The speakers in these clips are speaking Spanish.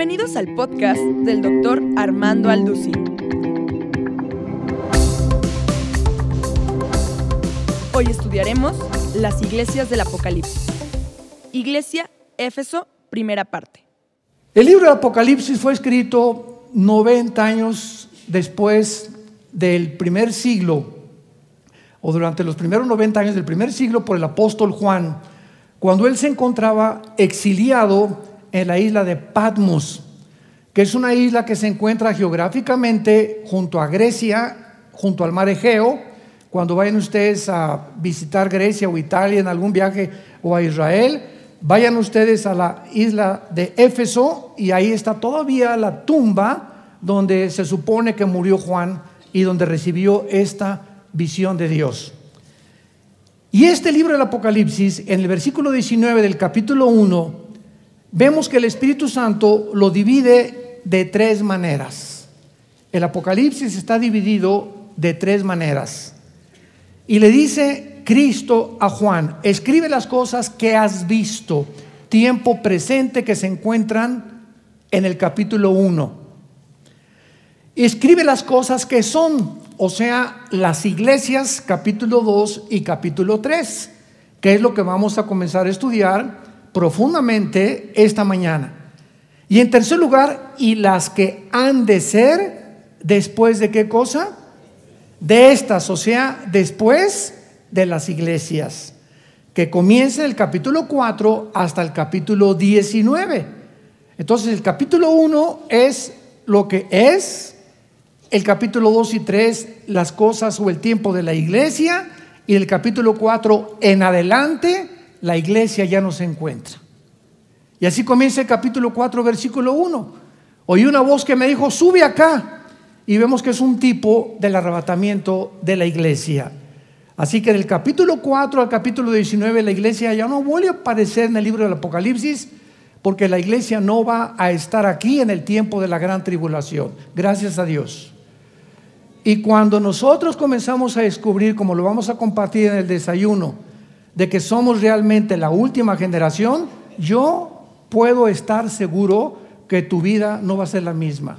Bienvenidos al podcast del doctor Armando Alducin. Hoy estudiaremos las iglesias del Apocalipsis. Iglesia Éfeso, primera parte. El libro del Apocalipsis fue escrito 90 años después del primer siglo, o durante los primeros 90 años del primer siglo por el apóstol Juan, cuando él se encontraba exiliado en la isla de Patmos, que es una isla que se encuentra geográficamente junto a Grecia, junto al mar Egeo. Cuando vayan ustedes a visitar Grecia o Italia en algún viaje o a Israel, vayan ustedes a la isla de Éfeso y ahí está todavía la tumba donde se supone que murió Juan y donde recibió esta visión de Dios. Y este libro del Apocalipsis, en el versículo 19 del capítulo 1, vemos que el Espíritu Santo lo divide de tres maneras. El Apocalipsis está dividido de tres maneras. Y le dice Cristo a Juan, escribe las cosas que has visto, tiempo presente que se encuentran en el capítulo 1. Escribe las cosas que son, o sea, las iglesias, capítulo 2 y capítulo 3, que es lo que vamos a comenzar a estudiar profundamente esta mañana. Y en tercer lugar, y las que han de ser después de qué cosa? De estas, o sea, después de las iglesias, que comienza el capítulo 4 hasta el capítulo 19. Entonces el capítulo 1 es lo que es, el capítulo 2 y 3 las cosas o el tiempo de la iglesia, y el capítulo 4 en adelante la iglesia ya no se encuentra. Y así comienza el capítulo 4, versículo 1. Oí una voz que me dijo, sube acá. Y vemos que es un tipo del arrebatamiento de la iglesia. Así que del capítulo 4 al capítulo 19 la iglesia ya no vuelve a aparecer en el libro del Apocalipsis porque la iglesia no va a estar aquí en el tiempo de la gran tribulación. Gracias a Dios. Y cuando nosotros comenzamos a descubrir, como lo vamos a compartir en el desayuno, de que somos realmente la última generación, yo puedo estar seguro que tu vida no va a ser la misma.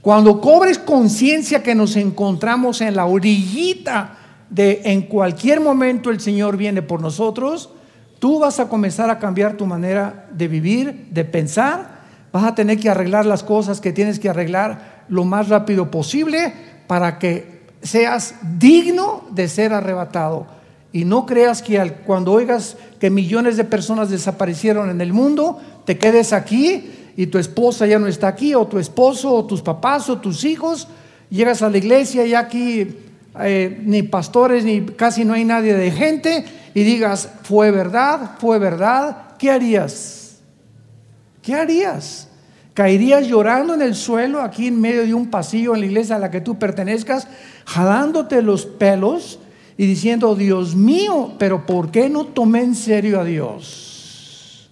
Cuando cobres conciencia que nos encontramos en la orillita de en cualquier momento el Señor viene por nosotros, tú vas a comenzar a cambiar tu manera de vivir, de pensar, vas a tener que arreglar las cosas que tienes que arreglar lo más rápido posible para que seas digno de ser arrebatado. Y no creas que cuando oigas que millones de personas desaparecieron en el mundo, te quedes aquí y tu esposa ya no está aquí, o tu esposo, o tus papás, o tus hijos. Llegas a la iglesia y aquí eh, ni pastores, ni casi no hay nadie de gente, y digas, fue verdad, fue verdad, ¿qué harías? ¿Qué harías? Caerías llorando en el suelo aquí en medio de un pasillo en la iglesia a la que tú pertenezcas, jalándote los pelos y diciendo, Dios mío, pero ¿por qué no tomé en serio a Dios?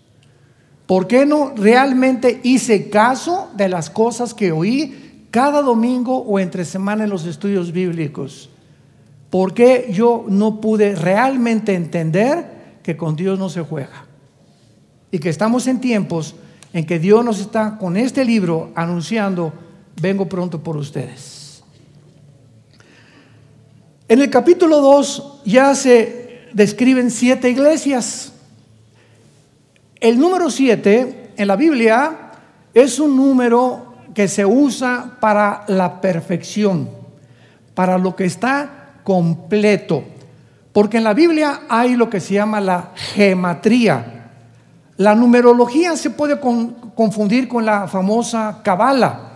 ¿Por qué no realmente hice caso de las cosas que oí cada domingo o entre semana en los estudios bíblicos? ¿Por qué yo no pude realmente entender que con Dios no se juega? Y que estamos en tiempos en que Dios nos está con este libro anunciando, vengo pronto por ustedes. En el capítulo 2 ya se describen siete iglesias. El número siete en la Biblia es un número que se usa para la perfección, para lo que está completo. Porque en la Biblia hay lo que se llama la gematría. La numerología se puede confundir con la famosa cabala,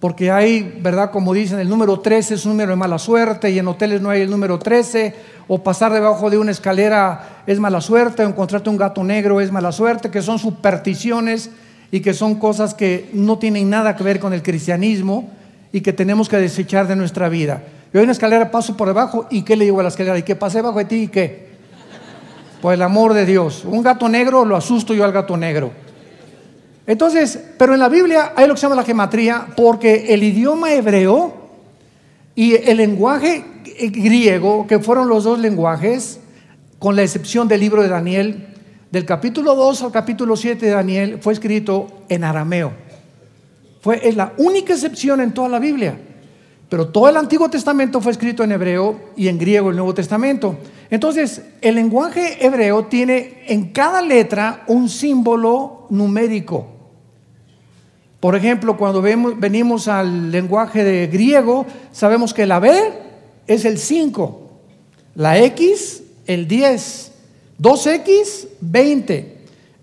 porque hay, ¿verdad? Como dicen, el número 13 es un número de mala suerte y en hoteles no hay el número 13, o pasar debajo de una escalera es mala suerte, o encontrarte un gato negro es mala suerte, que son supersticiones y que son cosas que no tienen nada que ver con el cristianismo y que tenemos que desechar de nuestra vida. Yo en una escalera paso por debajo y ¿qué le digo a la escalera? ¿Y qué pasé debajo de ti y qué? Por el amor de Dios. Un gato negro lo asusto yo al gato negro. Entonces, pero en la Biblia hay lo que se llama la gematría porque el idioma hebreo y el lenguaje griego, que fueron los dos lenguajes, con la excepción del libro de Daniel, del capítulo 2 al capítulo 7 de Daniel fue escrito en arameo. Fue, es la única excepción en toda la Biblia. Pero todo el Antiguo Testamento fue escrito en hebreo y en griego el Nuevo Testamento. Entonces, el lenguaje hebreo tiene en cada letra un símbolo numérico. Por ejemplo, cuando venimos al lenguaje de griego, sabemos que la B es el 5, la X el 10, 2X 20,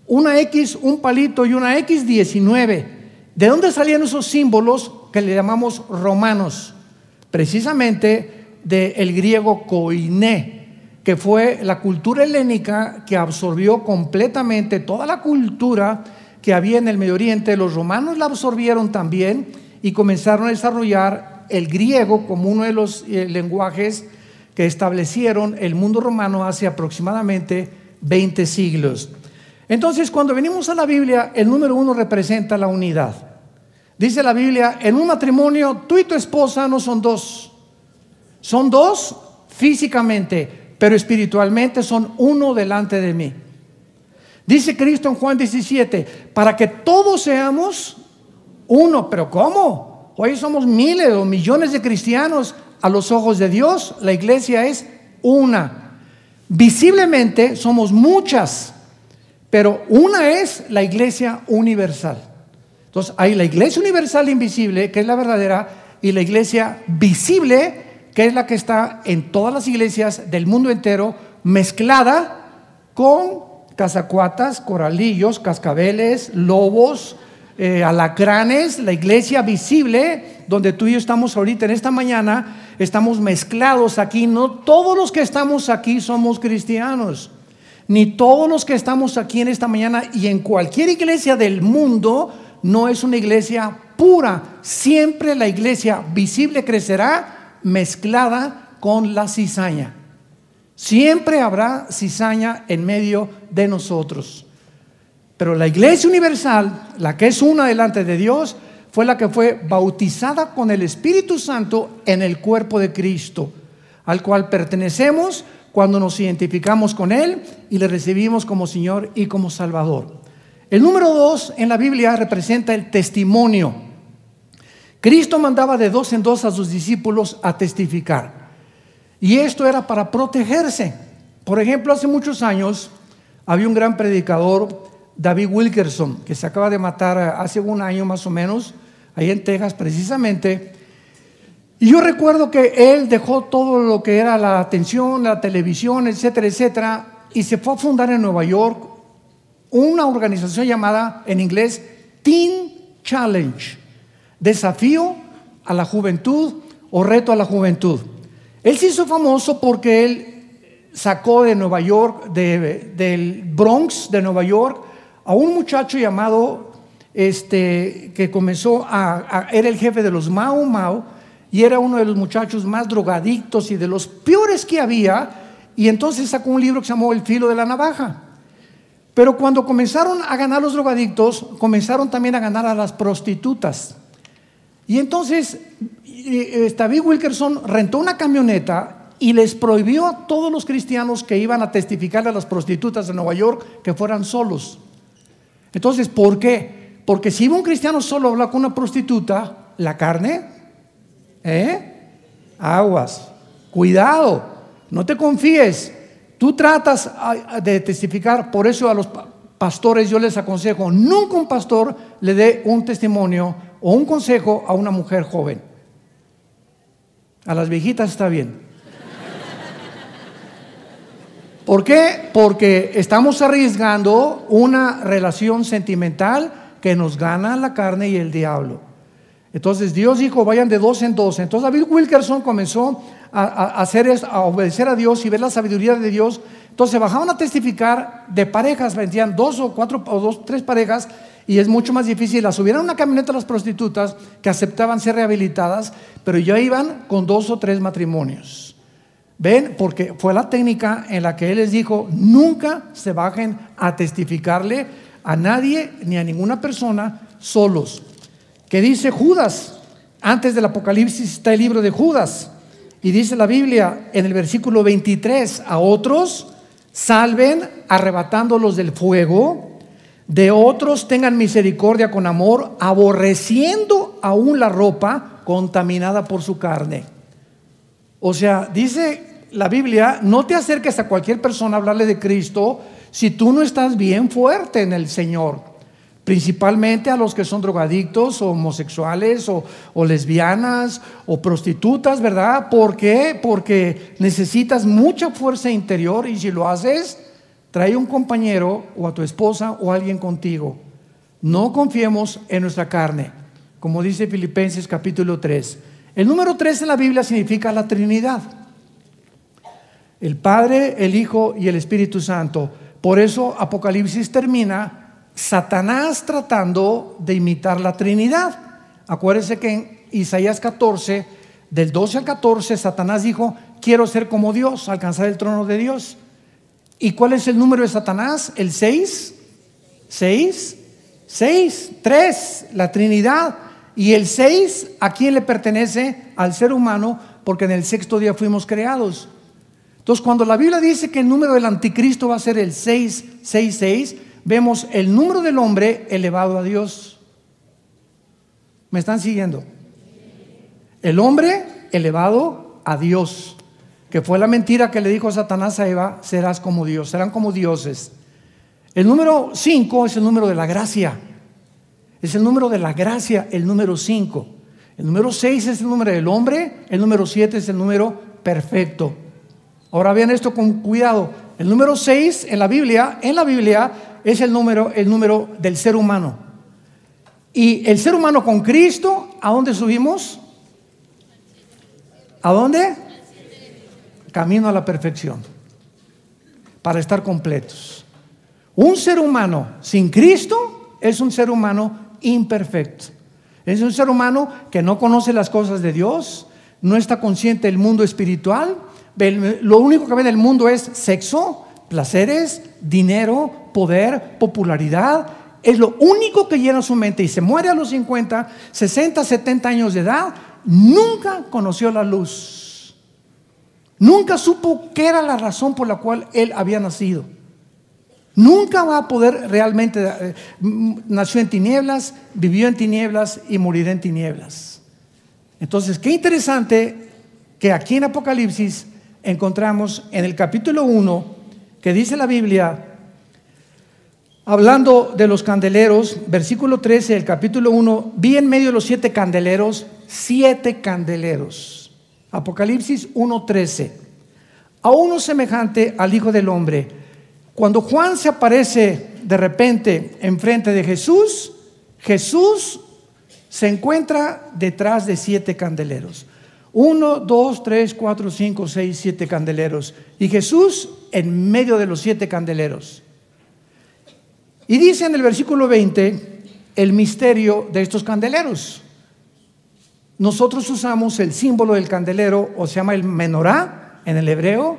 una X un palito y una X 19. ¿De dónde salían esos símbolos que le llamamos romanos? Precisamente del griego koiné, que fue la cultura helénica que absorbió completamente toda la cultura que había en el Medio Oriente, los romanos la absorbieron también y comenzaron a desarrollar el griego como uno de los eh, lenguajes que establecieron el mundo romano hace aproximadamente 20 siglos. Entonces, cuando venimos a la Biblia, el número uno representa la unidad. Dice la Biblia, en un matrimonio, tú y tu esposa no son dos. Son dos físicamente, pero espiritualmente son uno delante de mí. Dice Cristo en Juan 17, para que todos seamos uno, pero ¿cómo? Hoy somos miles o millones de cristianos. A los ojos de Dios, la iglesia es una. Visiblemente somos muchas, pero una es la iglesia universal. Entonces hay la iglesia universal invisible, que es la verdadera, y la iglesia visible, que es la que está en todas las iglesias del mundo entero, mezclada con cazacuatas, coralillos, cascabeles, lobos, eh, alacranes, la iglesia visible, donde tú y yo estamos ahorita en esta mañana, estamos mezclados aquí. No todos los que estamos aquí somos cristianos, ni todos los que estamos aquí en esta mañana y en cualquier iglesia del mundo no es una iglesia pura. Siempre la iglesia visible crecerá mezclada con la cizaña. Siempre habrá cizaña en medio de nosotros. Pero la iglesia universal, la que es una delante de Dios, fue la que fue bautizada con el Espíritu Santo en el cuerpo de Cristo, al cual pertenecemos cuando nos identificamos con Él y le recibimos como Señor y como Salvador. El número dos en la Biblia representa el testimonio. Cristo mandaba de dos en dos a sus discípulos a testificar. Y esto era para protegerse. Por ejemplo, hace muchos años había un gran predicador, David Wilkerson, que se acaba de matar hace un año más o menos, ahí en Texas precisamente. Y yo recuerdo que él dejó todo lo que era la atención, la televisión, etcétera, etcétera, y se fue a fundar en Nueva York una organización llamada en inglés Teen Challenge, desafío a la juventud o reto a la juventud. Él se hizo famoso porque él sacó de Nueva York, del Bronx de Nueva York, a un muchacho llamado, este, que comenzó a, era el jefe de los Mao Mao, y era uno de los muchachos más drogadictos y de los peores que había, y entonces sacó un libro que se llamó El filo de la navaja. Pero cuando comenzaron a ganar los drogadictos, comenzaron también a ganar a las prostitutas. Y entonces David Wilkerson rentó una camioneta y les prohibió a todos los cristianos que iban a testificar a las prostitutas de Nueva York que fueran solos. Entonces, ¿por qué? Porque si un cristiano solo a hablar con una prostituta, la carne, ¿eh? Aguas, cuidado, no te confíes. Tú tratas de testificar, por eso a los pastores yo les aconsejo, nunca un pastor le dé un testimonio o un consejo a una mujer joven. A las viejitas está bien. ¿Por qué? Porque estamos arriesgando una relación sentimental que nos gana la carne y el diablo. Entonces Dios dijo, vayan de dos en dos. Entonces David Wilkerson comenzó a, hacer a obedecer a Dios y ver la sabiduría de Dios. Entonces bajaban a testificar de parejas, vendían dos o cuatro o dos, tres parejas y es mucho más difícil. Las subieron a una camioneta las prostitutas que aceptaban ser rehabilitadas, pero ya iban con dos o tres matrimonios. ¿Ven? Porque fue la técnica en la que él les dijo, nunca se bajen a testificarle a nadie ni a ninguna persona solos. ¿Qué dice Judas? Antes del Apocalipsis está el libro de Judas. Y dice la Biblia en el versículo 23, a otros salven arrebatándolos del fuego, de otros tengan misericordia con amor, aborreciendo aún la ropa contaminada por su carne. O sea, dice la Biblia, no te acerques a cualquier persona a hablarle de Cristo si tú no estás bien fuerte en el Señor. Principalmente a los que son drogadictos o homosexuales o, o lesbianas o prostitutas, ¿verdad? ¿Por qué? Porque necesitas mucha fuerza interior y si lo haces, trae un compañero o a tu esposa o alguien contigo. No confiemos en nuestra carne, como dice Filipenses capítulo 3. El número 3 en la Biblia significa la Trinidad. El Padre, el Hijo y el Espíritu Santo. Por eso Apocalipsis termina Satanás tratando de imitar la Trinidad. Acuérdense que en Isaías 14, del 12 al 14, Satanás dijo, quiero ser como Dios, alcanzar el trono de Dios. ¿Y cuál es el número de Satanás? ¿El 6? ¿6? 6, 3, la Trinidad. Y el 6, ¿a quién le pertenece? Al ser humano, porque en el sexto día fuimos creados. Entonces, cuando la Biblia dice que el número del anticristo va a ser el 666, vemos el número del hombre elevado a Dios. ¿Me están siguiendo? El hombre elevado a Dios que fue la mentira que le dijo Satanás a Eva, serás como Dios, serán como dioses. El número 5 es el número de la gracia. Es el número de la gracia, el número 5. El número 6 es el número del hombre, el número 7 es el número perfecto. Ahora vean esto con cuidado. El número 6 en la Biblia, en la Biblia es el número el número del ser humano. Y el ser humano con Cristo, ¿a dónde subimos? ¿A dónde? Camino a la perfección, para estar completos. Un ser humano sin Cristo es un ser humano imperfecto. Es un ser humano que no conoce las cosas de Dios, no está consciente del mundo espiritual. Lo único que ve en el mundo es sexo, placeres, dinero, poder, popularidad. Es lo único que llena su mente y se muere a los 50, 60, 70 años de edad. Nunca conoció la luz. Nunca supo qué era la razón por la cual él había nacido. Nunca va a poder realmente, eh, nació en tinieblas, vivió en tinieblas y morirá en tinieblas. Entonces, qué interesante que aquí en Apocalipsis encontramos en el capítulo 1 que dice la Biblia, hablando de los candeleros, versículo 13 del capítulo 1, vi en medio de los siete candeleros, siete candeleros Apocalipsis 1:13. A uno semejante al Hijo del Hombre. Cuando Juan se aparece de repente enfrente de Jesús, Jesús se encuentra detrás de siete candeleros. Uno, dos, tres, cuatro, cinco, seis, siete candeleros. Y Jesús en medio de los siete candeleros. Y dice en el versículo 20 el misterio de estos candeleros. Nosotros usamos el símbolo del candelero, o se llama el menorá en el hebreo,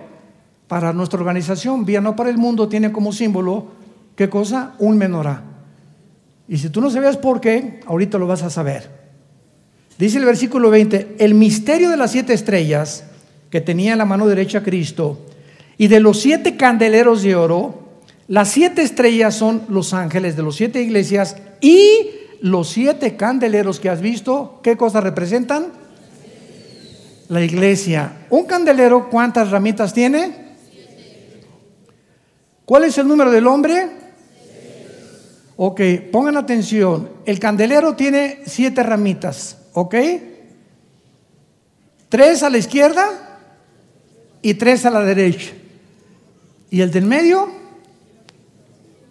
para nuestra organización. Vía No para el Mundo tiene como símbolo, ¿qué cosa? Un menorá. Y si tú no sabías por qué, ahorita lo vas a saber. Dice el versículo 20, el misterio de las siete estrellas que tenía en la mano derecha Cristo y de los siete candeleros de oro, las siete estrellas son los ángeles de las siete iglesias y los siete candeleros que has visto, ¿qué cosa representan? La iglesia. ¿Un candelero cuántas ramitas tiene? ¿Cuál es el número del hombre? Ok, pongan atención. El candelero tiene siete ramitas, ¿ok? Tres a la izquierda y tres a la derecha. Y el del medio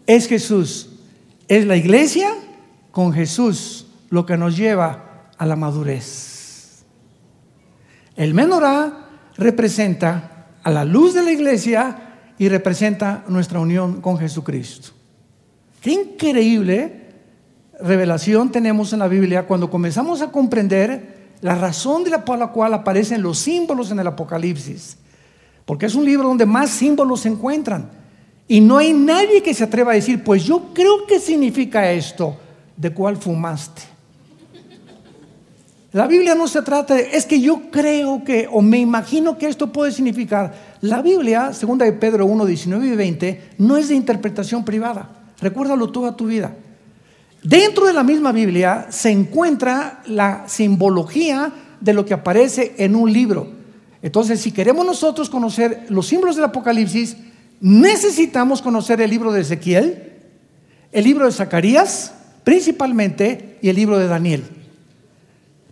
es Jesús. Es la iglesia con Jesús lo que nos lleva a la madurez. El menorá representa a la luz de la iglesia y representa nuestra unión con Jesucristo. Qué increíble revelación tenemos en la Biblia cuando comenzamos a comprender la razón de la, por la cual aparecen los símbolos en el Apocalipsis. Porque es un libro donde más símbolos se encuentran. Y no hay nadie que se atreva a decir, pues yo creo que significa esto de cuál fumaste. La Biblia no se trata de, es que yo creo que, o me imagino que esto puede significar. La Biblia, segunda de Pedro 1, 19 y 20, no es de interpretación privada. Recuérdalo toda tu vida. Dentro de la misma Biblia se encuentra la simbología de lo que aparece en un libro. Entonces, si queremos nosotros conocer los símbolos del Apocalipsis, necesitamos conocer el libro de Ezequiel, el libro de Zacarías, principalmente, y el libro de Daniel.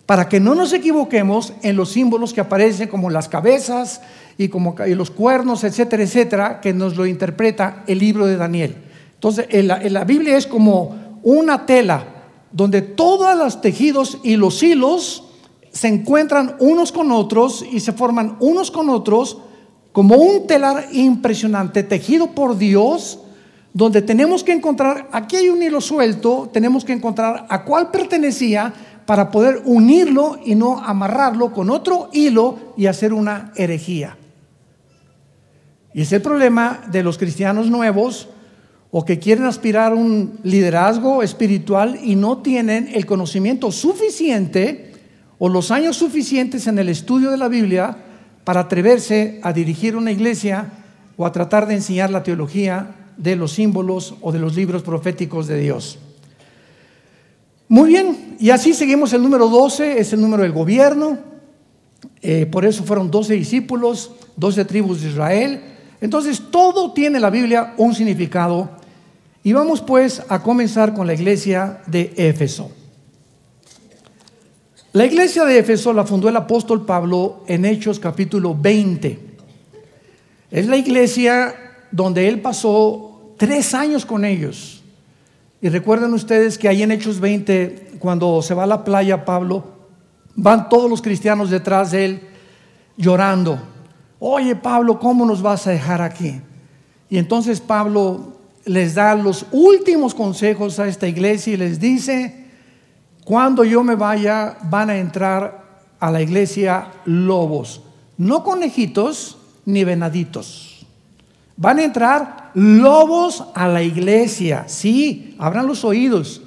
Para que no nos equivoquemos en los símbolos que aparecen como las cabezas y como los cuernos, etcétera, etcétera, que nos lo interpreta el libro de Daniel. Entonces, en la Biblia es como una tela donde todos los tejidos y los hilos se encuentran unos con otros y se forman unos con otros como un telar impresionante tejido por Dios, donde tenemos que encontrar, aquí hay un hilo suelto, tenemos que encontrar a cuál pertenecía para poder unirlo y no amarrarlo con otro hilo y hacer una herejía. Y es el problema de los cristianos nuevos o que quieren aspirar a un liderazgo espiritual y no tienen el conocimiento suficiente o los años suficientes en el estudio de la Biblia para atreverse a dirigir una iglesia o a tratar de enseñar la teología de los símbolos o de los libros proféticos de Dios. Muy bien, y así seguimos el número 12, es el número del gobierno, eh, por eso fueron 12 discípulos, 12 tribus de Israel. Entonces todo tiene la Biblia un significado y vamos pues a comenzar con la iglesia de Éfeso. La iglesia de Éfeso la fundó el apóstol Pablo en Hechos capítulo 20. Es la iglesia donde él pasó tres años con ellos. Y recuerden ustedes que ahí en Hechos 20, cuando se va a la playa Pablo, van todos los cristianos detrás de él llorando. Oye Pablo, ¿cómo nos vas a dejar aquí? Y entonces Pablo les da los últimos consejos a esta iglesia y les dice, cuando yo me vaya van a entrar a la iglesia lobos, no conejitos ni venaditos. Van a entrar lobos a la iglesia, sí, abran los oídos.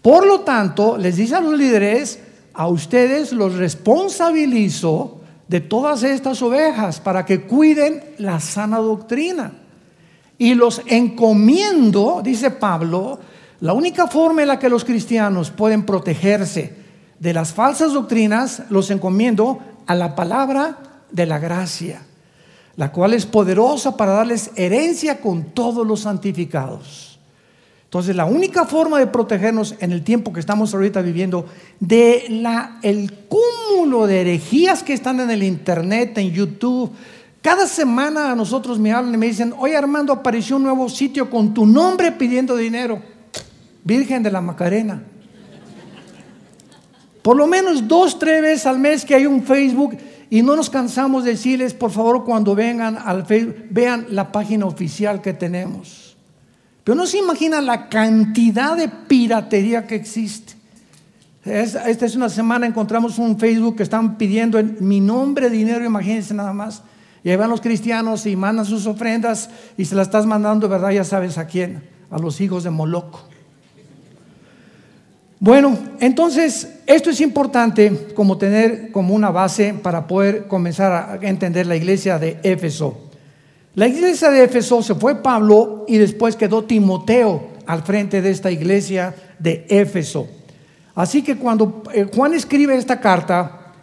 Por lo tanto, les dice a los líderes, a ustedes los responsabilizo de todas estas ovejas para que cuiden la sana doctrina. Y los encomiendo, dice Pablo, la única forma en la que los cristianos pueden protegerse de las falsas doctrinas, los encomiendo a la palabra de la gracia, la cual es poderosa para darles herencia con todos los santificados. Entonces, la única forma de protegernos en el tiempo que estamos ahorita viviendo de la, el cúmulo de herejías que están en el internet, en YouTube, cada semana a nosotros me hablan y me dicen, oye Armando, apareció un nuevo sitio con tu nombre pidiendo dinero. Virgen de la Macarena. Por lo menos dos, tres veces al mes que hay un Facebook y no nos cansamos de decirles, por favor, cuando vengan al Facebook, vean la página oficial que tenemos. Pero no se imagina la cantidad de piratería que existe. Esta es una semana, encontramos un Facebook que están pidiendo en mi nombre dinero, imagínense nada más. Y ahí van los cristianos y mandan sus ofrendas y se las estás mandando, ¿verdad? Ya sabes a quién, a los hijos de Moloco. Bueno, entonces esto es importante como tener como una base para poder comenzar a entender la iglesia de Éfeso. La iglesia de Éfeso se fue Pablo y después quedó Timoteo al frente de esta iglesia de Éfeso. Así que cuando eh, Juan escribe esta carta,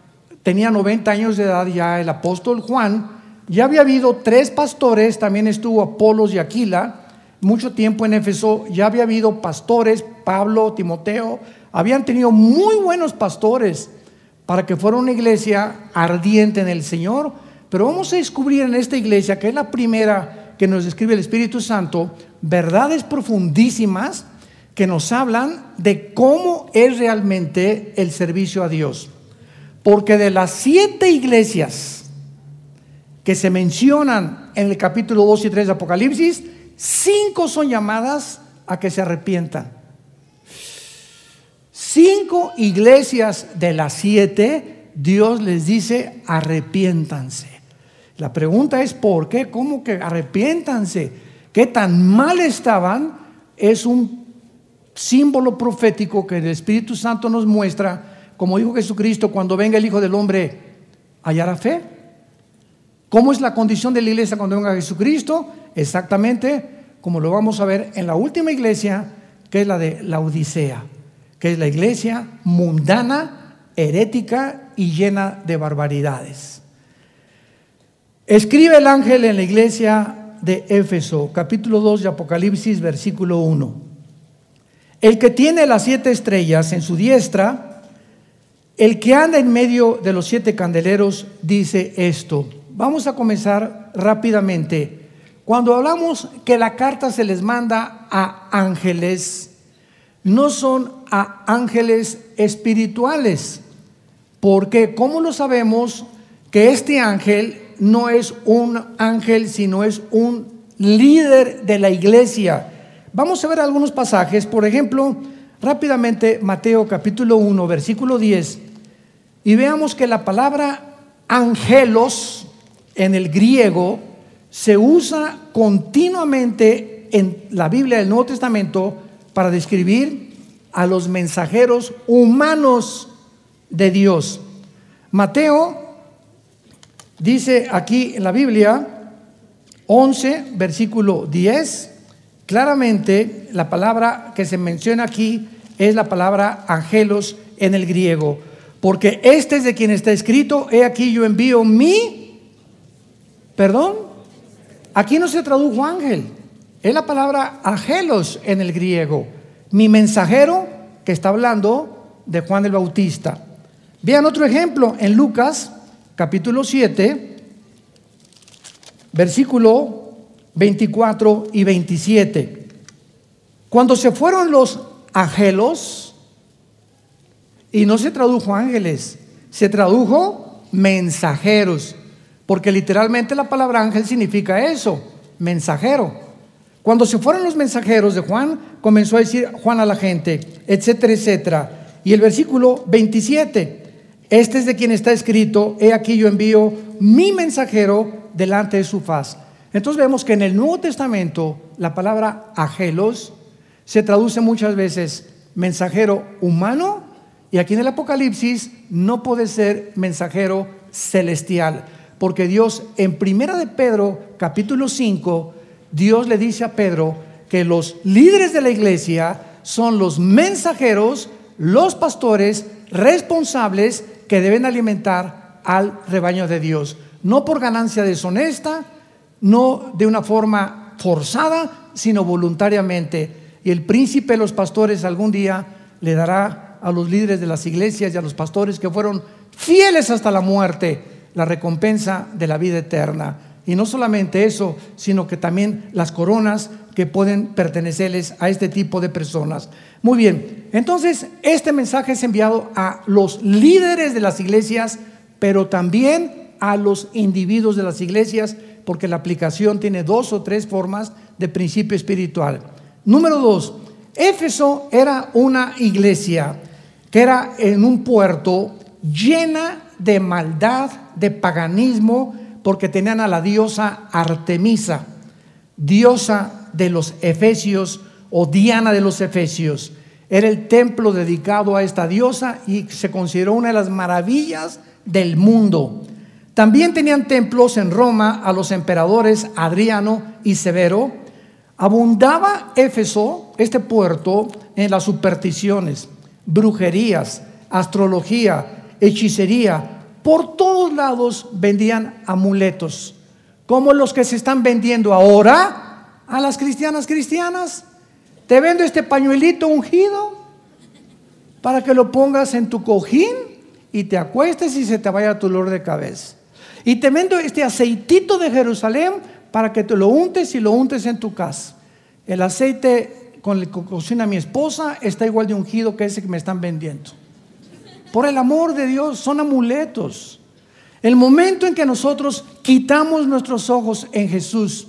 tenía 90 años de edad ya el apóstol Juan, ya había habido tres pastores, también estuvo Apolos y Aquila, mucho tiempo en Éfeso, ya había habido pastores, Pablo, Timoteo, habían tenido muy buenos pastores para que fuera una iglesia ardiente en el Señor, pero vamos a descubrir en esta iglesia, que es la primera que nos describe el Espíritu Santo, verdades profundísimas que nos hablan de cómo es realmente el servicio a Dios. Porque de las siete iglesias, que se mencionan en el capítulo 2 y 3 de Apocalipsis, cinco son llamadas a que se arrepientan. Cinco iglesias de las siete, Dios les dice, arrepiéntanse. La pregunta es, ¿por qué? ¿Cómo que arrepiéntanse? ¿Qué tan mal estaban? Es un símbolo profético que el Espíritu Santo nos muestra, como dijo Jesucristo, cuando venga el Hijo del Hombre, hallará fe. ¿Cómo es la condición de la iglesia cuando venga Jesucristo? Exactamente como lo vamos a ver en la última iglesia, que es la de la Odisea, que es la iglesia mundana, herética y llena de barbaridades. Escribe el ángel en la iglesia de Éfeso, capítulo 2 de Apocalipsis, versículo 1. El que tiene las siete estrellas en su diestra, el que anda en medio de los siete candeleros, dice esto. Vamos a comenzar rápidamente. Cuando hablamos que la carta se les manda a ángeles, no son a ángeles espirituales, porque ¿cómo lo sabemos que este ángel no es un ángel, sino es un líder de la iglesia? Vamos a ver algunos pasajes, por ejemplo, rápidamente Mateo capítulo 1, versículo 10, y veamos que la palabra angelos, en el griego se usa continuamente en la Biblia del Nuevo Testamento para describir a los mensajeros humanos de Dios. Mateo dice aquí en la Biblia 11, versículo 10, claramente la palabra que se menciona aquí es la palabra angelos en el griego, porque este es de quien está escrito, he aquí yo envío mi ¿Perdón? Aquí no se tradujo ángel. Es la palabra angelos en el griego. Mi mensajero que está hablando de Juan el Bautista. Vean otro ejemplo en Lucas capítulo 7, versículo 24 y 27. Cuando se fueron los angelos, y no se tradujo ángeles, se tradujo mensajeros. Porque literalmente la palabra ángel significa eso, mensajero. Cuando se fueron los mensajeros de Juan, comenzó a decir Juan a la gente, etcétera, etcétera. Y el versículo 27, este es de quien está escrito, he aquí yo envío mi mensajero delante de su faz. Entonces vemos que en el Nuevo Testamento la palabra angelos se traduce muchas veces mensajero humano y aquí en el Apocalipsis no puede ser mensajero celestial. Porque Dios, en primera de Pedro, capítulo 5, Dios le dice a Pedro que los líderes de la iglesia son los mensajeros, los pastores responsables que deben alimentar al rebaño de Dios. No por ganancia deshonesta, no de una forma forzada, sino voluntariamente. Y el príncipe de los pastores algún día le dará a los líderes de las iglesias y a los pastores que fueron fieles hasta la muerte la recompensa de la vida eterna. Y no solamente eso, sino que también las coronas que pueden pertenecerles a este tipo de personas. Muy bien, entonces este mensaje es enviado a los líderes de las iglesias, pero también a los individuos de las iglesias, porque la aplicación tiene dos o tres formas de principio espiritual. Número dos, Éfeso era una iglesia que era en un puerto llena de maldad, de paganismo, porque tenían a la diosa Artemisa, diosa de los Efesios o Diana de los Efesios. Era el templo dedicado a esta diosa y se consideró una de las maravillas del mundo. También tenían templos en Roma a los emperadores Adriano y Severo. Abundaba Éfeso, este puerto, en las supersticiones, brujerías, astrología, hechicería. Por todos lados vendían amuletos, como los que se están vendiendo ahora a las cristianas cristianas. Te vendo este pañuelito ungido para que lo pongas en tu cojín y te acuestes y se te vaya tu dolor de cabeza. Y te vendo este aceitito de Jerusalén para que te lo untes y lo untes en tu casa. El aceite con el que cocina mi esposa está igual de ungido que ese que me están vendiendo. Por el amor de Dios, son amuletos. El momento en que nosotros quitamos nuestros ojos en Jesús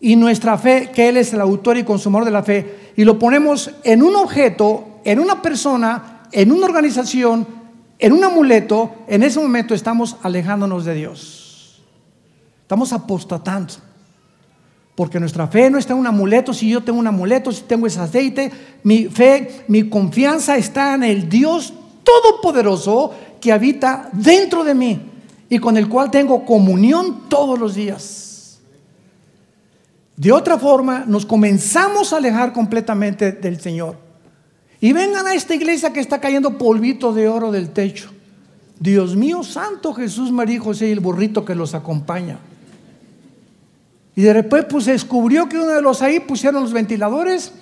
y nuestra fe, que Él es el autor y consumador de la fe, y lo ponemos en un objeto, en una persona, en una organización, en un amuleto, en ese momento estamos alejándonos de Dios. Estamos apostatando. Porque nuestra fe no está en un amuleto. Si yo tengo un amuleto, si tengo ese aceite, mi fe, mi confianza está en el Dios todopoderoso que habita dentro de mí. y con el cual tengo comunión todos los días. De otra forma, nos comenzamos a alejar completamente del Señor. Y vengan a esta iglesia que está cayendo polvito de oro del techo. Dios mío, Santo Jesús, María y José y el burrito que los acompaña. Y de pues, se descubrió que uno de los ahí pusieron los ventiladores.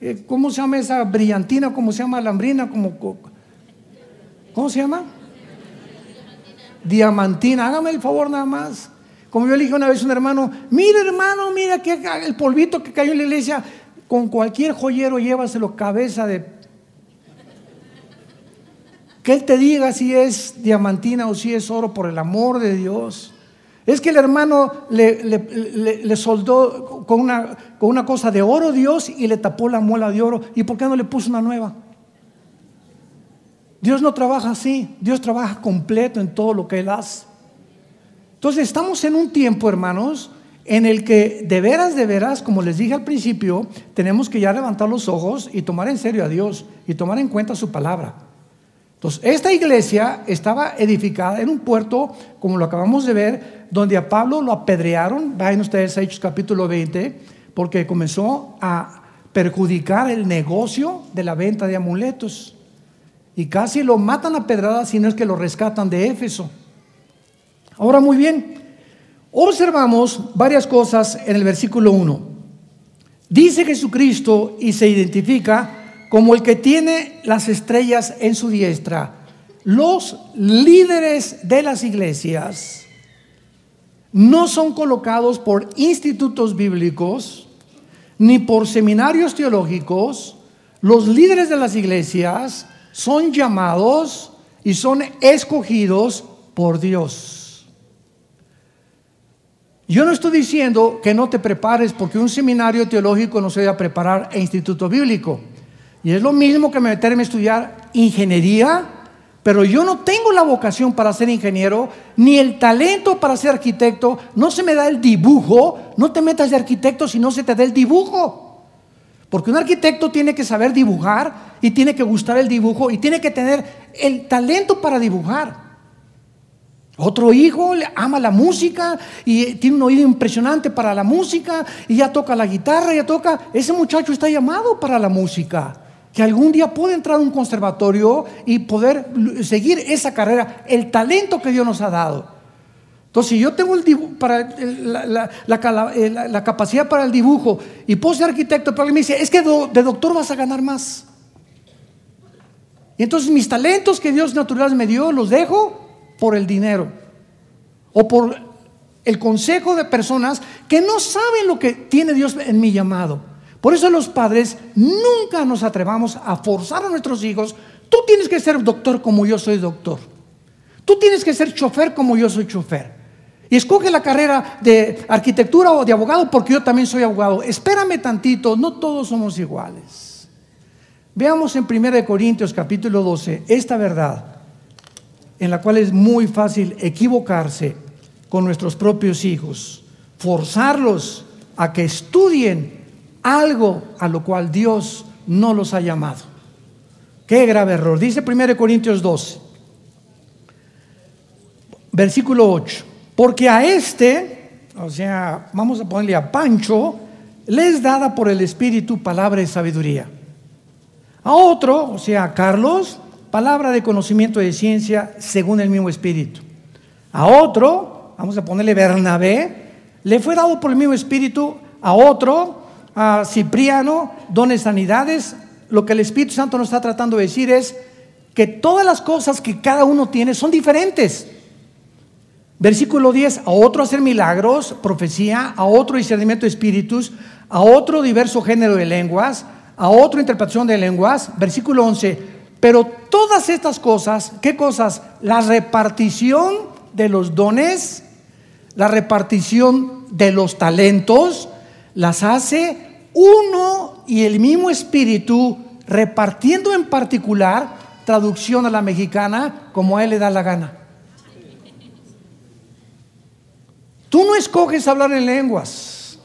Eh, ¿Cómo se llama esa brillantina? ¿Cómo se llama lambrina? ¿Cómo, ¿Cómo se llama? Diamantina. Hágame el favor nada más. Como yo le dije una vez a un hermano, mira hermano, mira que el polvito que cayó en la iglesia, con cualquier joyero llévaselo cabeza de... Que él te diga si es diamantina o si es oro por el amor de Dios. Es que el hermano le, soldó con una, con una cosa de oro Dios y le tapó la muela de oro. ¿Y por qué no le puso una nueva? Dios no trabaja así. Dios trabaja completo en todo lo que Él hace. Entonces estamos en un tiempo, hermanos, en el que de veras, de veras, como les dije al principio, tenemos que ya levantar los ojos y tomar en serio a Dios y tomar en cuenta su palabra. Entonces, esta iglesia estaba edificada en un puerto, como lo acabamos de ver, donde a Pablo lo apedrearon, vayan ustedes Hechos capítulo 20, porque comenzó a perjudicar el negocio de la venta de amuletos. Y casi lo matan a pedradas si no es que lo rescatan de Éfeso. Ahora muy bien, observamos varias cosas en el versículo 1. Dice Jesucristo y se identifica como el que tiene las estrellas en su diestra, los líderes de las iglesias no son colocados por institutos bíblicos ni por seminarios teológicos. Los líderes de las iglesias son llamados y son escogidos por Dios. Yo no estoy diciendo que no te prepares porque un seminario teológico no se a preparar e instituto bíblico. Y es lo mismo que meterme a estudiar ingeniería, pero yo no tengo la vocación para ser ingeniero, ni el talento para ser arquitecto, no se me da el dibujo, no te metas de arquitecto si no se te da el dibujo. Porque un arquitecto tiene que saber dibujar y tiene que gustar el dibujo y tiene que tener el talento para dibujar. Otro hijo ama la música y tiene un oído impresionante para la música y ya toca la guitarra, ya toca. Ese muchacho está llamado para la música que algún día puede entrar a un conservatorio y poder seguir esa carrera, el talento que Dios nos ha dado. Entonces, si yo tengo la, capacidad para el dibujo y puedo ser arquitecto, pero alguien me dice, es que de doctor vas a ganar más. Y entonces mis talentos que Dios natural me dio, los dejo por el dinero o por el consejo de personas que no saben lo que tiene Dios en mi llamado. Por eso los padres nunca nos atrevamos a forzar a nuestros hijos, tú tienes que ser doctor como yo soy doctor. Tú tienes que ser chofer como yo soy chofer. Y escoge la carrera de arquitectura o de abogado porque yo también soy abogado. Espérame tantito, no todos somos iguales. Veamos en 1 Corintios capítulo 12 esta verdad en la cual es muy fácil equivocarse con nuestros propios hijos, forzarlos a que estudien algo a lo cual Dios no los ha llamado. Qué grave error. Dice 1 Corintios 12, versículo 8. Porque a este, o sea, vamos a ponerle a Pancho, le es dada por el Espíritu palabra de sabiduría. A otro, o sea, a Carlos, palabra de conocimiento de ciencia según el mismo Espíritu. A otro, vamos a ponerle Bernabé, le fue dado por el mismo Espíritu. A otro, a Cipriano, dones sanidades, lo que el Espíritu Santo nos está tratando de decir es que todas las cosas que cada uno tiene son diferentes. Versículo 10, a otro hacer milagros, profecía, a otro discernimiento de espíritus, a otro diverso género de lenguas, a otro interpretación de lenguas. Versículo 11, pero todas estas cosas, ¿qué cosas? La repartición de los dones, la repartición de los talentos, las hace uno y el mismo espíritu, repartiendo en particular, traducción a la mexicana, como a él le da la gana. Tú no escoges hablar en lenguas.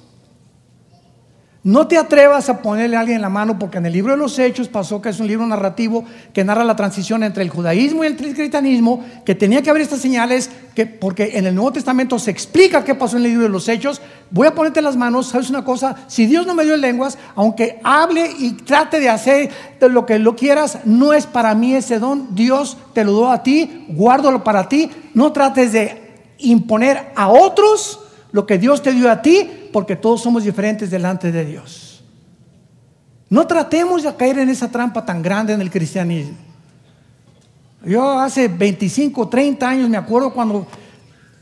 No te atrevas a ponerle a alguien la mano porque en el libro de los Hechos pasó que es un libro narrativo que narra la transición entre el judaísmo y el cristianismo, que tenía que haber estas señales, que, porque en el Nuevo Testamento se explica qué pasó en el libro de los Hechos. Voy a ponerte las manos, sabes una cosa, si Dios no me dio lenguas, aunque hable y trate de hacer lo que lo quieras, no es para mí ese don, Dios te lo dio a ti, guárdalo para ti, no trates de imponer a otros lo que Dios te dio a ti, porque todos somos diferentes delante de Dios. No tratemos de caer en esa trampa tan grande en el cristianismo. Yo hace 25, 30 años me acuerdo cuando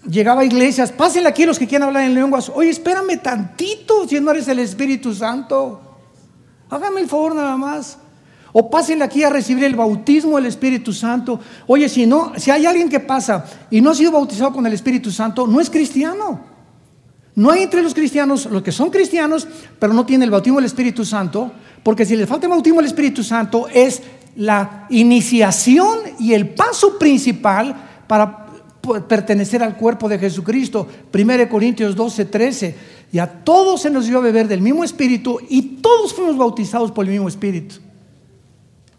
llegaba a iglesias, pásenle aquí los que quieran hablar en lenguas. Oye, espérame tantito si no eres el Espíritu Santo. Hágame el favor nada más. O pásenle aquí a recibir el bautismo del Espíritu Santo. Oye, si no, si hay alguien que pasa y no ha sido bautizado con el Espíritu Santo, no es cristiano. No hay entre los cristianos los que son cristianos, pero no tienen el bautismo del Espíritu Santo, porque si les falta el bautismo del Espíritu Santo es la iniciación y el paso principal para pertenecer al cuerpo de Jesucristo. 1 Corintios 12, 13. Y a todos se nos dio a beber del mismo Espíritu y todos fuimos bautizados por el mismo Espíritu.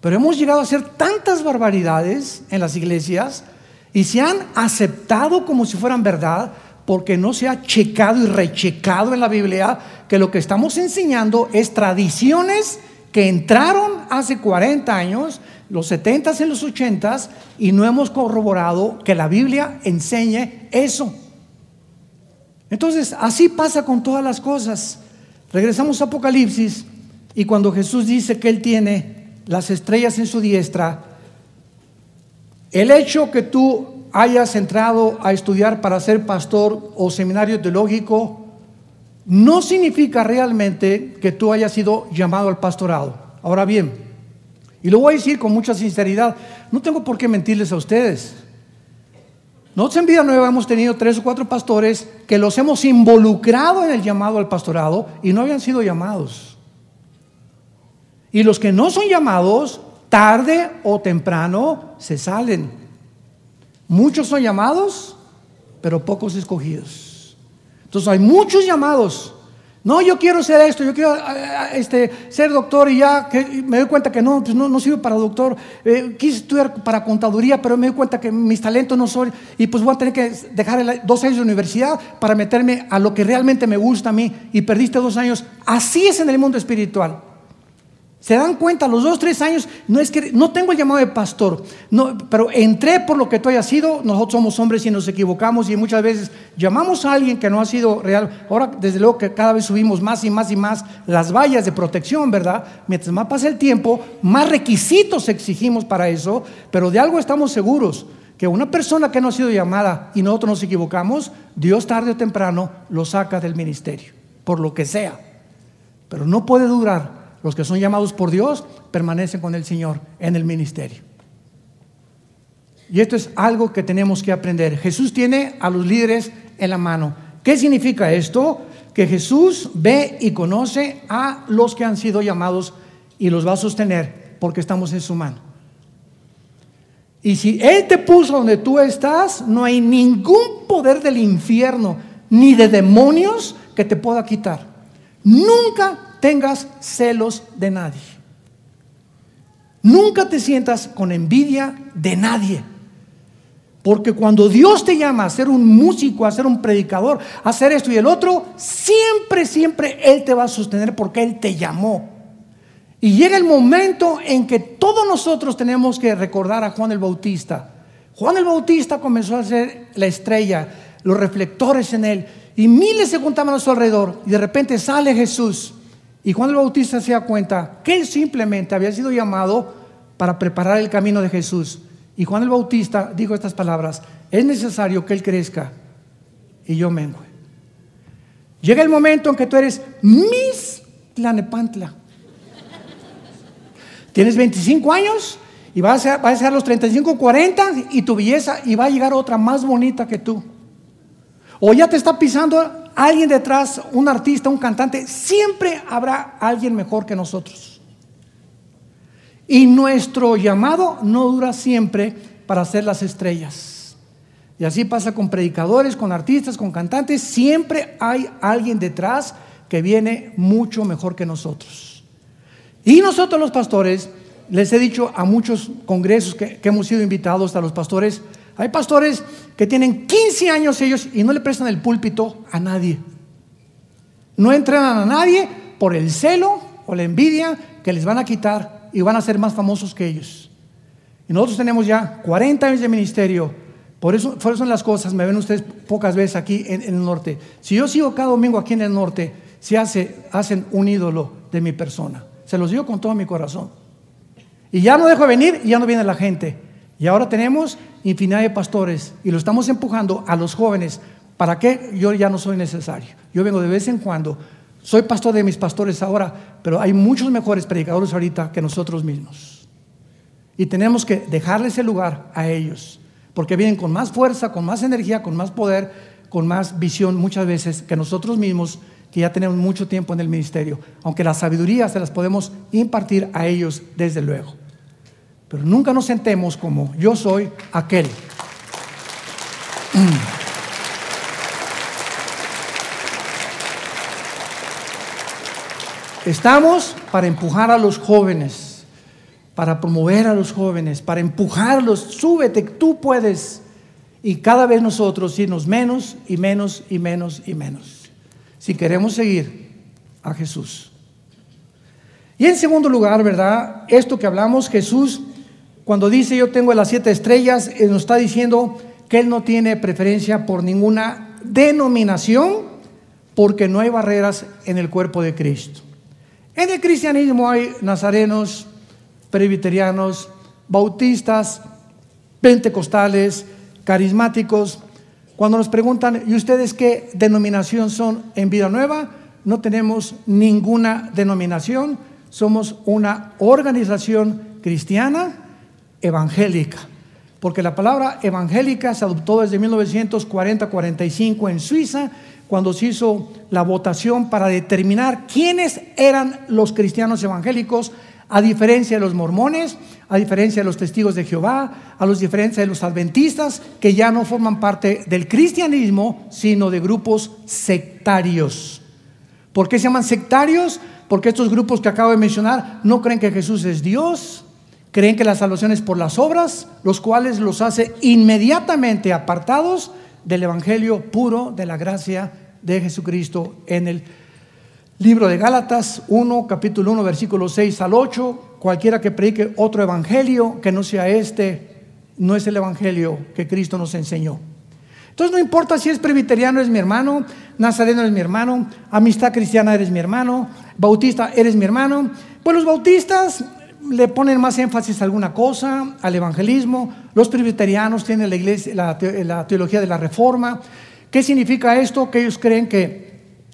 Pero hemos llegado a hacer tantas barbaridades en las iglesias y se han aceptado como si fueran verdad porque no se ha checado y rechecado en la Biblia que lo que estamos enseñando es tradiciones que entraron hace 40 años, los 70 y los 80 y no hemos corroborado que la Biblia enseñe eso. Entonces, así pasa con todas las cosas. Regresamos a Apocalipsis y cuando Jesús dice que Él tiene las estrellas en su diestra, el hecho que tú hayas entrado a estudiar para ser pastor o seminario teológico, no significa realmente que tú hayas sido llamado al pastorado. Ahora bien, y lo voy a decir con mucha sinceridad, no tengo por qué mentirles a ustedes. Nosotros en Vida Nueva hemos tenido tres o cuatro pastores que los hemos involucrado en el llamado al pastorado y no habían sido llamados. Y los que no son llamados, tarde o temprano, se salen. Muchos son llamados, pero pocos escogidos. Entonces hay muchos llamados. No, yo quiero ser esto, yo quiero eh, eh, este, ser doctor y ya me doy cuenta que no, pues no, no sirvo para doctor. Eh, quise estudiar para contaduría, pero me doy cuenta que mis talentos no son. Y pues voy a tener que dejar dos años de universidad para meterme a lo que realmente me gusta a mí. Y perdiste dos años. Así es en el mundo espiritual. Se dan cuenta, los dos, tres años, no es que no tengo el llamado de pastor, no, pero entré por lo que tú hayas sido. Nosotros somos hombres y nos equivocamos y muchas veces llamamos a alguien que no ha sido real. Ahora, desde luego que cada vez subimos más y más y más las vallas de protección, ¿verdad? Mientras más pasa el tiempo, más requisitos exigimos para eso, pero de algo estamos seguros que una persona que no ha sido llamada y nosotros nos equivocamos, Dios tarde o temprano lo saca del ministerio, por lo que sea. Pero no puede durar los que son llamados por Dios permanecen con el Señor en el ministerio. Y esto es algo que tenemos que aprender. Jesús tiene a los líderes en la mano. ¿Qué significa esto? Que Jesús ve y conoce a los que han sido llamados y los va a sostener porque estamos en su mano. Y si Él te puso donde tú estás, no hay ningún poder del infierno ni de demonios que te pueda quitar. Nunca tengas celos de nadie. Nunca te sientas con envidia de nadie. Porque cuando Dios te llama a ser un músico, a ser un predicador, a hacer esto y el otro, siempre, siempre Él te va a sostener porque Él te llamó. Y llega el momento en que todos nosotros tenemos que recordar a Juan el Bautista. Juan el Bautista comenzó a ser la estrella, los reflectores en él, y miles se juntaban a su alrededor, y de repente sale Jesús. Y Juan el Bautista se da cuenta que él simplemente había sido llamado para preparar el camino de Jesús. Y Juan el Bautista dijo estas palabras, es necesario que él crezca y yo mengue. Llega el momento en que tú eres Miss Tlanepantla. Tienes 25 años y vas a, vas los 35, 40 y tu belleza y va a llegar otra más bonita que tú. O ya te está pisando alguien detrás, un artista, un cantante, siempre habrá alguien mejor que nosotros. Y nuestro llamado no dura siempre para ser las estrellas. Y así pasa con predicadores, con artistas, con cantantes. Siempre hay alguien detrás que viene mucho mejor que nosotros. Y nosotros los pastores, les he dicho a muchos congresos que, que hemos sido invitados a los pastores, hay pastores que tienen 15 años ellos y no le prestan el púlpito a nadie. No entrenan a nadie por el celo o la envidia que les van a quitar y van a ser más famosos que ellos. Y nosotros tenemos ya 40 años de ministerio. Por eso, por eso son las cosas, me ven ustedes pocas veces aquí en, en, el norte. Si yo sigo cada domingo aquí en el norte, se hace, hacen un ídolo de mi persona. Se los digo con todo mi corazón. Y ya no dejo de venir y ya no viene la gente. Y ahora tenemos infinidad de pastores y lo estamos empujando a los jóvenes. ¿Para qué? Yo ya no soy necesario. Yo vengo de vez en cuando. Soy pastor de mis pastores ahora, pero hay muchos mejores predicadores ahorita que nosotros mismos. Y tenemos que dejarles el lugar a ellos, porque vienen con más fuerza, con más energía, con más poder, con más visión muchas veces que nosotros mismos, que ya tenemos mucho tiempo en el ministerio. Aunque la sabiduría se las podemos impartir a ellos desde luego. Pero nunca nos sentemos como yo soy aquel. Estamos para empujar a los jóvenes, para promover a los jóvenes, para empujarlos. Súbete, tú puedes. Y cada vez nosotros irnos menos y menos y menos y menos. Si queremos seguir a Jesús. Y en segundo lugar, ¿verdad? Esto que hablamos, Jesús cuando dice yo tengo las siete estrellas, nos está diciendo que Él no tiene preferencia por ninguna denominación porque no hay barreras en el cuerpo de Cristo. En el cristianismo hay nazarenos, presbiterianos, bautistas, pentecostales, carismáticos. Cuando nos preguntan, ¿y ustedes qué denominación son en Vida Nueva? No tenemos ninguna denominación, somos una organización cristiana evangélica, porque la palabra evangélica se adoptó desde 1940-45 en Suiza, cuando se hizo la votación para determinar quiénes eran los cristianos evangélicos, a diferencia de los mormones, a diferencia de los testigos de Jehová, a los diferencia de los adventistas, que ya no forman parte del cristianismo, sino de grupos sectarios. ¿Por qué se llaman sectarios? Porque estos grupos que acabo de mencionar no creen que Jesús es Dios, creen que la salvación es por las obras, los cuales los hace inmediatamente apartados del Evangelio puro de la gracia de Jesucristo en el libro de Gálatas 1, capítulo 1, versículos 6 al 8. Cualquiera que predique otro Evangelio que no sea este, no es el Evangelio que Cristo nos enseñó. Entonces no importa si es presbiteriano, es mi hermano, nazareno es mi hermano, amistad cristiana eres mi hermano, bautista eres mi hermano. Pues los bautistas le ponen más énfasis a alguna cosa, al evangelismo. Los presbiterianos tienen la, iglesia, la, teología de la reforma. ¿Qué significa esto? Que ellos creen que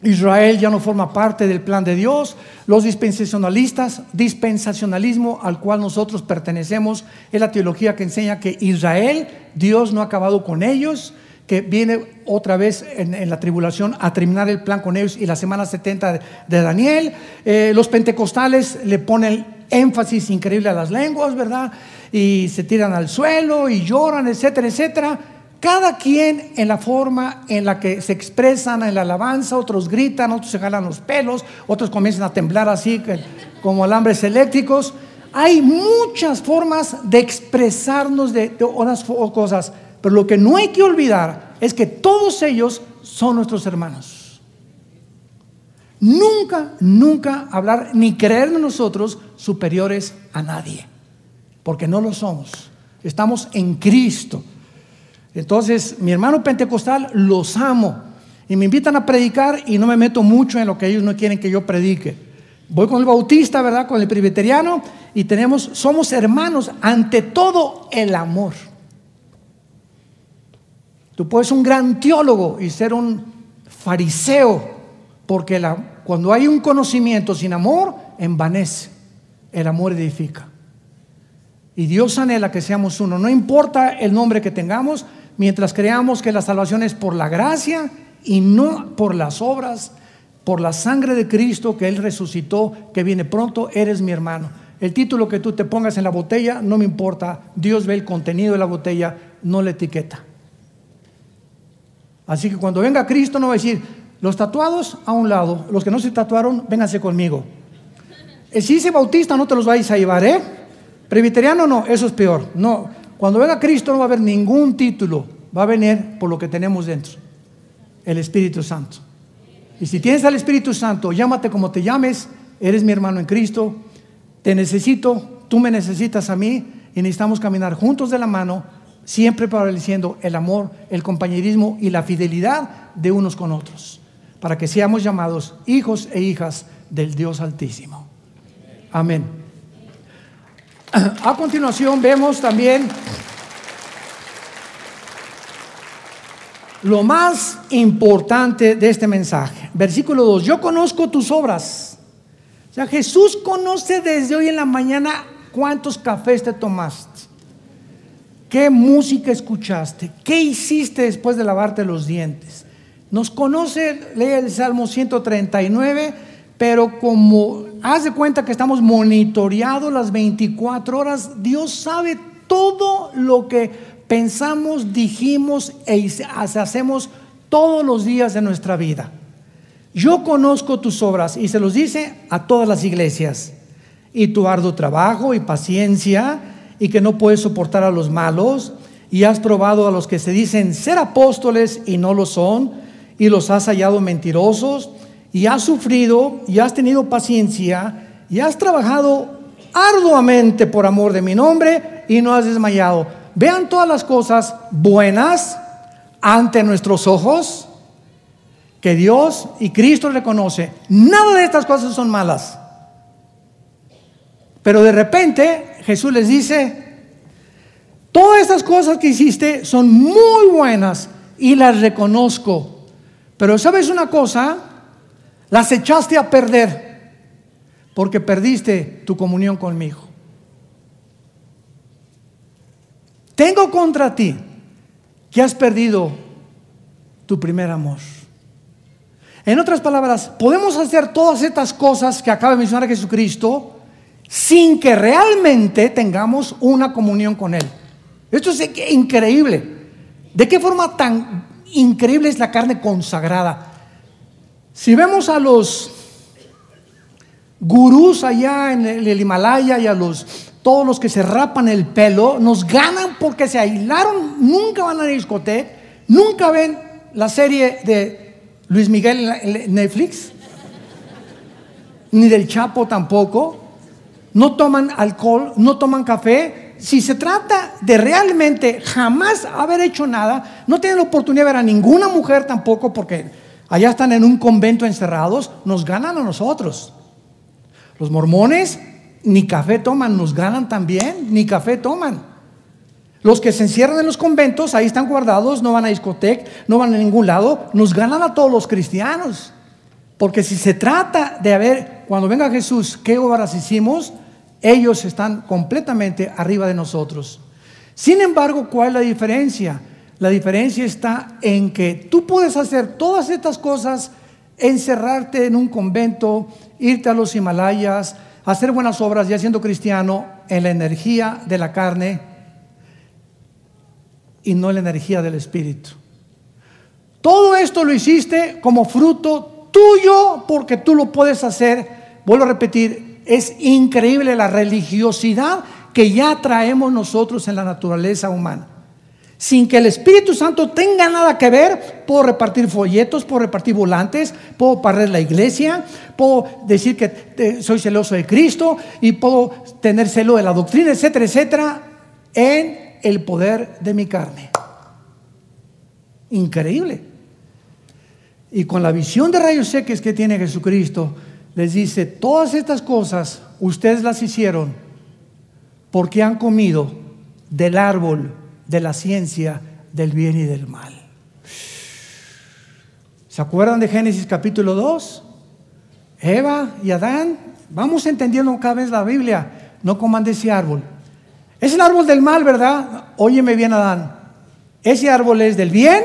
Israel ya no forma parte del plan de Dios. Los dispensacionalistas, dispensacionalismo al cual nosotros pertenecemos, es la teología que enseña que Israel, Dios no ha acabado con ellos, que viene otra vez en, la tribulación a terminar el plan con ellos y la semana 70 de, Daniel. Eh, los pentecostales le ponen énfasis increíble a las lenguas, ¿verdad? Y se tiran al suelo y lloran, etcétera, etcétera. Cada quien en la forma en la que se expresan en la alabanza, otros gritan, otros se jalan los pelos, otros comienzan a temblar así como alambres eléctricos. Hay muchas formas de expresarnos de, de unas cosas, pero lo que no hay que olvidar es que todos ellos son nuestros hermanos. Nunca, nunca hablar ni creernos nosotros superiores a nadie, porque no lo somos. Estamos en Cristo. Entonces, mi hermano pentecostal los amo y me invitan a predicar y no me meto mucho en lo que ellos no quieren que yo predique. Voy con el bautista, ¿verdad? Con el presbiteriano y tenemos somos hermanos ante todo el amor. Tú puedes ser un gran teólogo y ser un fariseo porque la, cuando hay un conocimiento sin amor, envanece. El amor edifica. Y Dios anhela que seamos uno. No importa el nombre que tengamos, mientras creamos que la salvación es por la gracia y no por las obras, por la sangre de Cristo que Él resucitó, que viene pronto, eres mi hermano. El título que tú te pongas en la botella no me importa. Dios ve el contenido de la botella, no la etiqueta. Así que cuando venga Cristo no va a decir, Los tatuados a un lado, los que no se tatuaron, vénganse conmigo. Eh, si dice bautista, no te los vais a llevar, ¿eh? Presbiteriano no, eso es peor. No, cuando venga Cristo no va a haber ningún título, va a venir por lo que tenemos dentro, el Espíritu Santo. Y si tienes al Espíritu Santo, llámate como te llames, eres mi hermano en Cristo, te necesito, tú me necesitas a mí y necesitamos caminar juntos de la mano, siempre prevaleciendo el amor, el compañerismo y la fidelidad de unos con otros, para que seamos llamados hijos e hijas del Dios Altísimo. Amén. A continuación vemos también lo más importante de este mensaje. Versículo 2, yo conozco tus obras. O sea, Jesús conoce desde hoy en la mañana cuántos cafés te tomaste, qué música escuchaste, qué hiciste después de lavarte los dientes. Nos conoce, lee el Salmo 139, pero como haz de cuenta que estamos monitoreados las 24 horas, Dios sabe todo lo que pensamos, dijimos e hacemos todos los días de nuestra vida. Yo conozco tus obras y se los dice a todas las iglesias. Y tu arduo trabajo y paciencia y que no puedes soportar a los malos y has probado a los que se dicen ser apóstoles y no lo son y los has hallado mentirosos y has sufrido y has tenido paciencia y has trabajado arduamente por amor de mi nombre y no has desmayado. Vean todas las cosas buenas ante nuestros ojos que Dios y Cristo reconoce. Nada de estas cosas son malas. Pero de repente Jesús les dice, todas estas cosas que hiciste son muy buenas y las reconozco. Pero sabes una cosa, las echaste a perder porque perdiste tu comunión conmigo. Tengo contra ti que has perdido tu primer amor. En otras palabras, podemos hacer todas estas cosas que acaba de mencionar Jesucristo sin que realmente tengamos una comunión con Él. Esto es increíble. ¿De qué forma tan increíble es la carne consagrada? Si vemos a los gurús allá en el Himalaya y a los todos los que se rapan el pelo, nos ganan porque se aislaron, nunca van a la discoteca, nunca ven la serie de Luis Miguel en Netflix, ni del Chapo tampoco, no toman alcohol, no toman café. Si se trata de realmente jamás haber hecho nada, no tienen la oportunidad de ver a ninguna mujer tampoco porque allá están en un convento encerrados, nos ganan a nosotros. Los mormones ni café toman, nos ganan también, ni café toman. Los que se encierran en los conventos, ahí están guardados, no van a discoteca, no van a ningún lado, nos ganan a todos los cristianos. Porque si se trata de ver, cuando venga Jesús, qué obras hicimos, ellos están completamente arriba de nosotros. Sin embargo, ¿cuál es la diferencia? La diferencia está en que tú puedes hacer todas estas cosas, encerrarte en un convento, irte a los Himalayas, hacer buenas obras ya siendo cristiano en la energía de la carne y no en la energía del Espíritu. Todo esto lo hiciste como fruto tuyo porque tú lo puedes hacer. Vuelvo a repetir, es increíble la religiosidad que ya traemos nosotros en la naturaleza humana sin que el Espíritu Santo tenga nada que ver, puedo repartir folletos, puedo repartir volantes, puedo parar la iglesia, puedo decir que soy celoso de Cristo y puedo tener celo de la doctrina, etcétera, etcétera, en el poder de mi carne. Increíble. Y con la visión de rayos X que tiene Jesucristo, les dice, todas estas cosas ustedes las hicieron porque han comido del árbol de la ciencia del bien y del mal. ¿Se acuerdan de Génesis capítulo 2? Eva y Adán, vamos entendiendo cada vez la Biblia, no coman de ese árbol. Es el árbol del mal, ¿verdad? Óyeme bien, Adán. Ese árbol es del bien.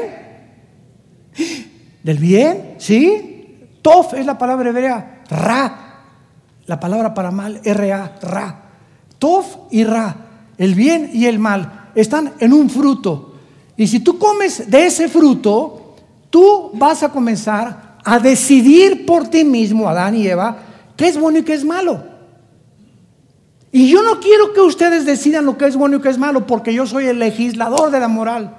¿Del bien? ¿Sí? Tof es la palabra hebrea. Ra. La palabra para mal, R-A, Ra. Tof y Ra. El bien y el mal están en un fruto. Y si tú comes de ese fruto, tú vas a comenzar a decidir por ti mismo, Adán y Eva, qué es bueno y qué es malo. Y yo no quiero que ustedes decidan lo que es bueno y qué es malo, porque yo soy el legislador de la moral.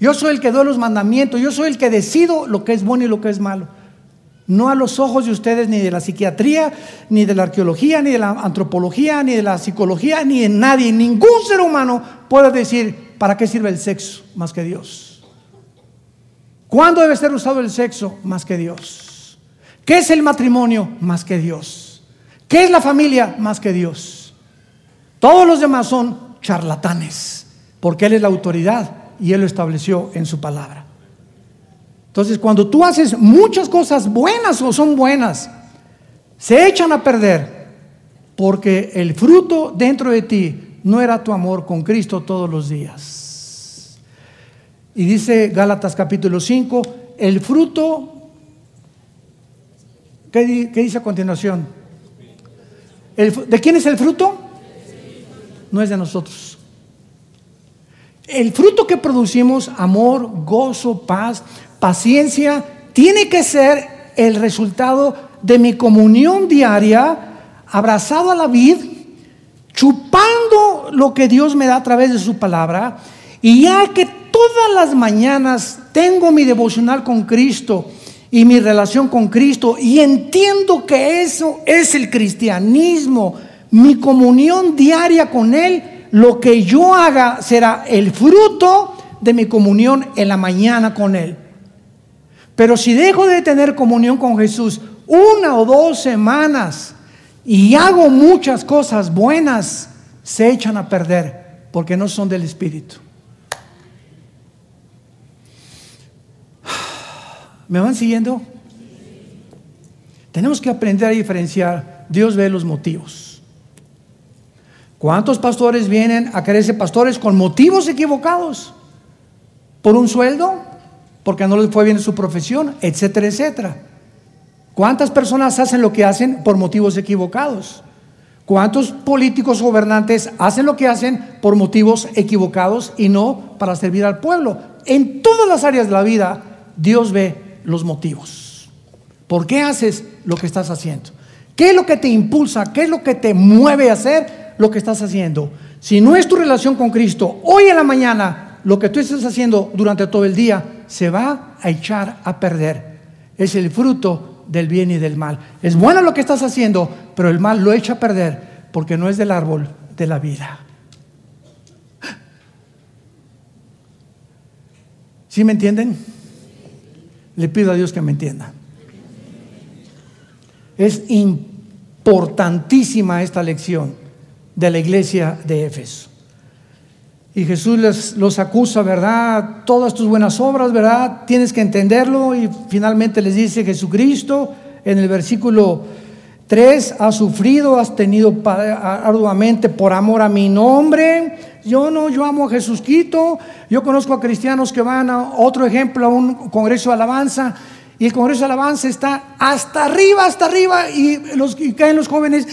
Yo soy el que doy los mandamientos, yo soy el que decido lo que es bueno y lo que es malo. No a los ojos de ustedes ni de la psiquiatría, ni de la arqueología, ni de la antropología, ni de la psicología, ni de nadie. Ningún ser humano puede decir para qué sirve el sexo más que Dios. ¿Cuándo debe ser usado el sexo? Más que Dios. ¿Qué es el matrimonio? Más que Dios. ¿Qué es la familia? Más que Dios. Todos los demás son charlatanes, porque Él es la autoridad y Él lo estableció en su palabra. Entonces, cuando tú haces muchas cosas buenas o son buenas, se echan a perder, porque el fruto dentro de ti no era tu amor con Cristo todos los días. Y dice Gálatas capítulo 5, el fruto, ¿qué, dice a continuación? ¿De quién es el fruto? No es de nosotros. El fruto que producimos, amor, gozo, paz, paciencia, tiene que ser el resultado de mi comunión diaria, abrazado a la vid, chupando lo que Dios me da a través de su palabra, y ya que todas las mañanas tengo mi devocional con Cristo y mi relación con Cristo y entiendo que eso es el cristianismo, mi comunión diaria con Él, lo que yo haga será el fruto de mi comunión en la mañana con Él. Pero si dejo de tener comunión con Jesús una o dos semanas y hago muchas cosas buenas, se echan a perder porque no son del Espíritu. ¿Me van siguiendo? Tenemos que aprender a diferenciar. Dios ve los motivos. ¿Cuántos pastores vienen a quererse pastores con motivos equivocados? ¿Por un sueldo? Porque no les fue bien su profesión, etcétera, etcétera. ¿Cuántas personas hacen lo que hacen por motivos equivocados? ¿Cuántos políticos gobernantes hacen lo que hacen por motivos equivocados y no para servir al pueblo? En todas las áreas de la vida, Dios ve los motivos. ¿Por qué haces lo que estás haciendo? ¿Qué es lo que te impulsa? ¿Qué es lo que te mueve a hacer lo que estás haciendo? Si no es tu relación con Cristo, hoy en la mañana, lo que tú estás haciendo durante todo el día se va a echar a perder. Es el fruto del bien y del mal. Es bueno lo que estás haciendo, pero el mal lo echa a perder porque no es del árbol de la vida. ¿Sí me entienden? Le pido a Dios que me entienda. Es importantísima esta lección de la iglesia de Éfeso. Y Jesús les, los acusa, ¿verdad? Todas tus buenas obras, ¿verdad? Tienes que entenderlo. Y finalmente les dice Jesucristo en el versículo 3, has sufrido, has tenido arduamente por amor a mi nombre yo no, yo amo a Jesús Quito. Yo conozco a cristianos que van a otro ejemplo, a un congreso de alabanza. Y el Congreso de Alabanza está hasta arriba, hasta arriba, y, los, caen los jóvenes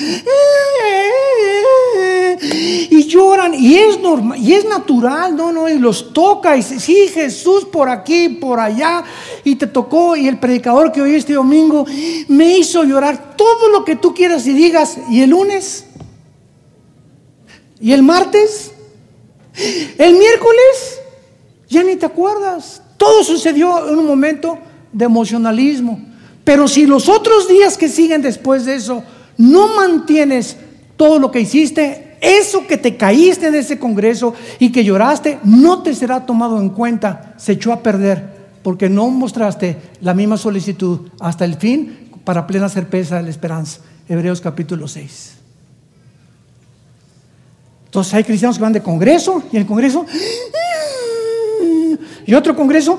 y lloran, y es normal, y es natural, no, no, y los toca, y sí, Jesús por aquí, por allá, y te tocó, y el predicador que oí este domingo me hizo llorar todo lo que tú quieras y digas, y el lunes, y el martes, el miércoles, ya ni te acuerdas. Todo sucedió en un momento de emocionalismo. Pero si los otros días que siguen después de eso no mantienes todo lo que hiciste, eso que te caíste en ese congreso y que lloraste, no te será tomado en cuenta, se echó a perder, porque no mostraste la misma solicitud hasta el fin para plena certeza de la esperanza. Hebreos capítulo 6. Entonces hay cristianos que van de congreso y el congreso y otro congreso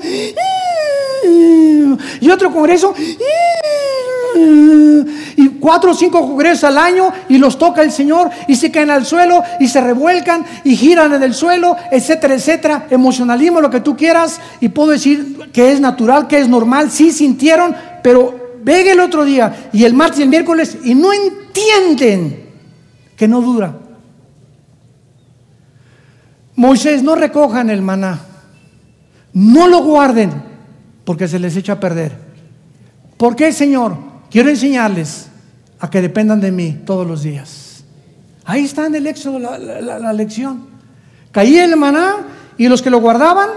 y otro congreso y cuatro o cinco congresos al año y los toca el Señor y se caen al suelo y se revuelcan y giran en el suelo, etcétera, etcétera. Emocionalismo, lo que tú quieras y puedo decir que es natural, que es normal, sí sintieron, pero venga el otro día y el martes y el miércoles y no entienden que no dura. Moisés, no recojan el maná, no lo guarden, porque se les echa a perder. ¿Por qué, Señor? Quiero enseñarles a que dependan de mí todos los días. Ahí está en el éxodo la, la- lección. Caía el maná y los que lo guardaban,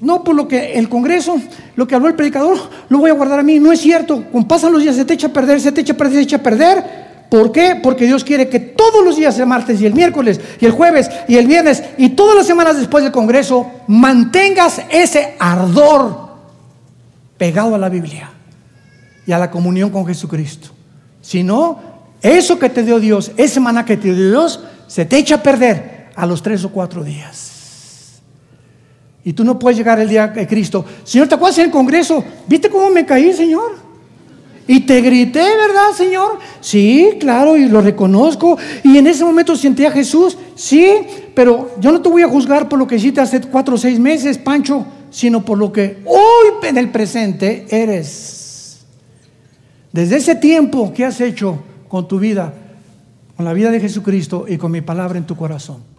no por lo que el Congreso, lo que habló el predicador, lo voy a guardar a mí. No es cierto. Con pasan los días, se te echa a perder, se te echa a perder, se echa a perder. ¿Por qué? Porque Dios quiere que todos los días, el martes y el miércoles y el jueves y el viernes y todas las semanas después del Congreso, mantengas ese ardor pegado a la Biblia y a la comunión con Jesucristo. Si no, eso que te dio Dios, ese maná que te dio Dios, se te echa a perder a los tres o cuatro días. Y tú no puedes llegar el día de Cristo. Señor, ¿te acuerdas en el Congreso? ¿Viste cómo me caí, Señor? Y te grité, ¿verdad, Señor? Sí, claro, y lo reconozco. Y en ese momento sentí a Jesús. Sí, pero yo no te voy a juzgar por lo que hiciste hace cuatro o seis meses, Pancho, sino por lo que hoy en el presente eres. Desde ese tiempo, ¿qué has hecho con tu vida? Con la vida de Jesucristo y con mi palabra en tu corazón.